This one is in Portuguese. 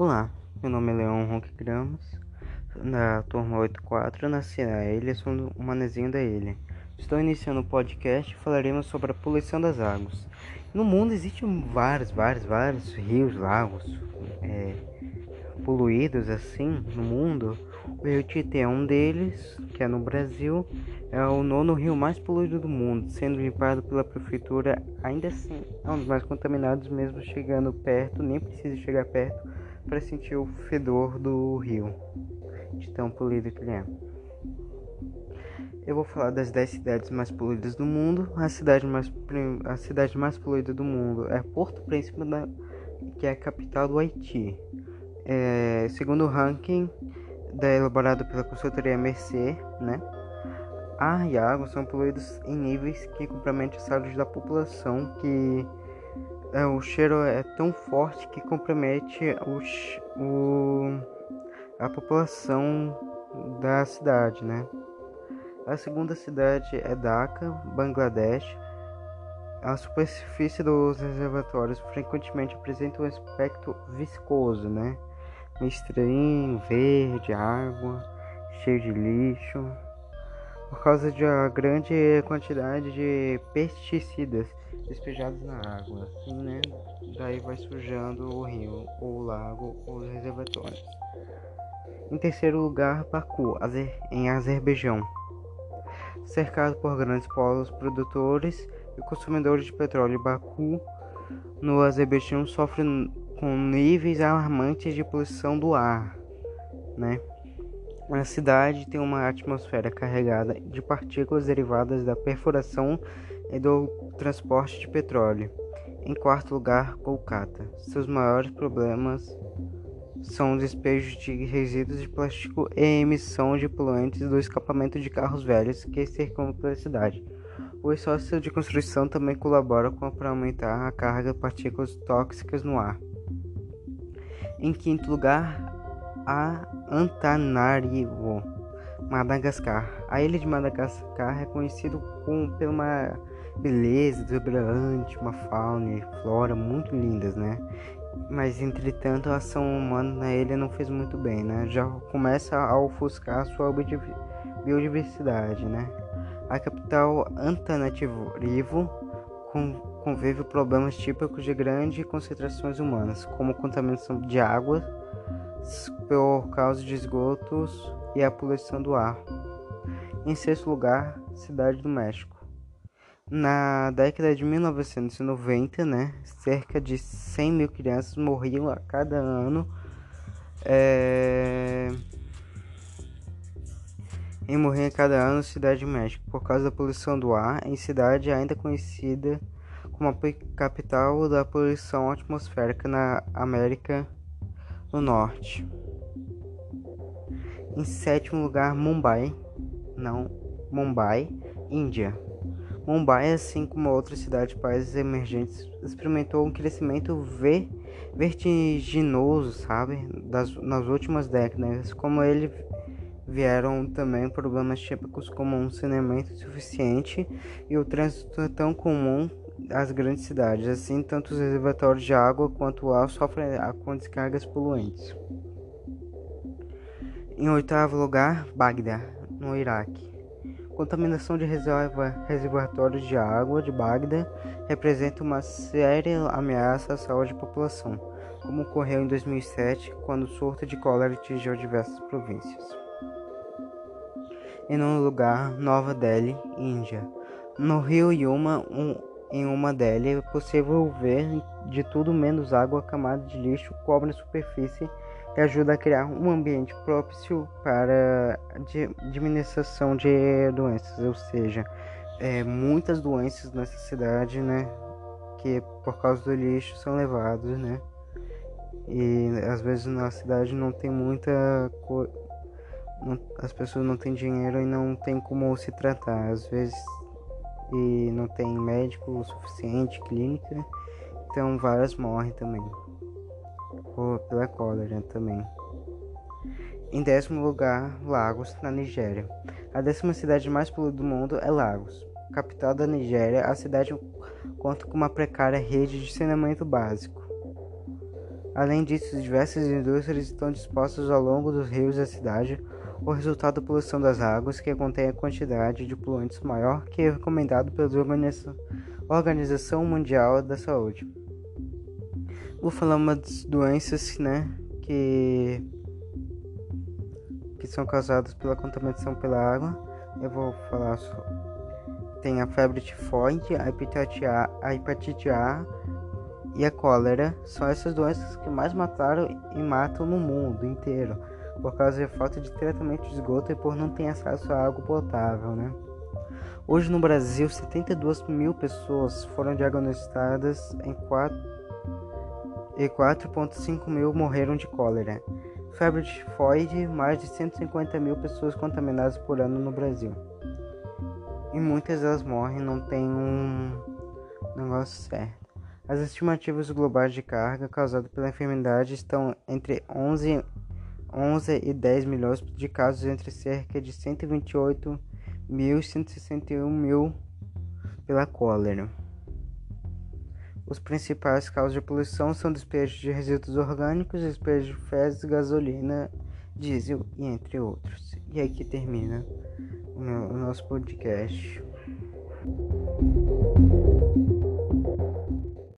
Olá, meu nome é Leon Ronque Gramas, da turma 84, nasci na ilha, sou um manezinho da ilha. Estou iniciando o podcast e falaremos sobre a poluição das águas. No mundo existem vários, vários, vários rios, lagos é, poluídos assim no mundo. O Rio Tietê é um deles, que é no Brasil, é o nono rio mais poluído do mundo, sendo limpado pela prefeitura. Ainda assim, é um dos mais contaminados, mesmo chegando perto, nem precisa chegar perto para sentir o fedor do rio, de tão poluído que ele é. Eu vou falar das 10 cidades mais poluídas do mundo. A cidade mais, a cidade mais poluída do mundo é Porto Príncipe, que é a capital do Haiti. É, segundo o ranking da, elaborado pela consultoria Mercer, né? Ar e água são poluídos em níveis que comprometem a saúde da população, que é, o cheiro é tão forte que compromete o, o, a população da cidade, né? A segunda cidade é Dhaka, Bangladesh. A superfície dos reservatórios frequentemente apresenta um aspecto viscoso, né? Estranho, verde, água, cheio de lixo, por causa de uma grande quantidade de pesticidas despejados na água, assim, né? Daí vai sujando o rio, ou o lago, ou os reservatórios. Em terceiro lugar, Baku, em Azerbaijão. Cercado por grandes polos produtores e consumidores de petróleo, Baku, no Azerbaijão, sofre com níveis alarmantes de poluição do ar, né? A cidade tem uma atmosfera carregada de partículas derivadas da perfuração e do transporte de petróleo. Em quarto lugar, Kolkata. Seus maiores problemas são o despejo de resíduos de plástico e emissão de poluentes do escapamento de carros velhos que cercam a cidade. O esforço de construção também colabora para aumentar a carga de partículas tóxicas no ar. Em quinto lugar, Antananarivo, Madagascar. A ilha de Madagascar é conhecida por uma beleza exuberante, uma fauna e flora muito lindas, né? Mas entretanto a ação humana na ilha não fez muito bem, né? Já começa a ofuscar a sua biodiversidade, né? A capital Antananarivo convive problemas típicos de grandes concentrações humanas, como contaminação de água por causa de esgotos e a poluição do ar. Em sexto lugar, Cidade do México. Na década de 1990, né, cerca de 100 mil crianças morriam a cada ano é... em morrer a cada ano na Cidade do México por causa da poluição do ar, em cidade ainda conhecida como a capital da poluição atmosférica na América do Norte. Em sétimo lugar, Mumbai, não, Mumbai, Índia. Mumbai, assim como outras cidades países emergentes, experimentou um crescimento ver, vertiginoso, sabe, das, nas últimas décadas. Como ele vieram também problemas típicos como um saneamento suficiente e o trânsito tão comum às grandes cidades. Assim, tanto os reservatórios de água quanto o ar sofrem com descargas poluentes. Em oitavo lugar, Bagdá, no Iraque. Contaminação de reserva, reservatórios de água de Bagdá representa uma séria ameaça à saúde da população, como ocorreu em 2007, quando o surto de cólera atingiu diversas províncias. Em nono lugar, Nova Delhi, Índia. No rio Yuma, um, em uma delas é possível ver de tudo menos água, camada de lixo cobre a superfície e ajuda a criar um ambiente propício para a diminuição de doenças, ou seja, é, muitas doenças nessa cidade, né, que por causa do lixo são levados, né, e às vezes na cidade não tem muita co... as pessoas não têm dinheiro e não tem como se tratar, às vezes e não tem médico suficiente, clínica, então várias morrem também por, pela cólera também. Em décimo lugar, Lagos, na Nigéria. A décima cidade mais poluída do mundo é Lagos. Capital da Nigéria, a cidade conta com uma precária rede de saneamento básico. Além disso, diversas indústrias estão dispostas ao longo dos rios da cidade, o resultado da poluição das águas, que contém a quantidade de poluentes maior que é recomendado pela Organização Mundial da Saúde. Vou falar umas doenças, né, que que são causadas pela contaminação pela água. Eu vou falar só. Tem a febre tifoide, a hepatite A, a hepatite A e a cólera. São essas doenças que mais mataram e matam no mundo inteiro, por causa da falta de tratamento de esgoto e por não ter acesso a água potável, né? Hoje no Brasil, 72 mil pessoas foram diagnosticadas em 4 e 4,5 mil morreram de cólera. Febre tifoide, mais de 150 mil pessoas contaminadas por ano no Brasil. E muitas delas morrem, não tem um negócio certo. As estimativas globais de carga causada pela enfermidade estão entre 11, 11 e 10 milhões de casos, entre cerca de 128 mil e 161 mil pela cólera. Os principais causas de poluição são despejo de resíduos orgânicos, despejo de fezes, gasolina, diesel e entre outros. E aqui termina o, meu, o nosso podcast.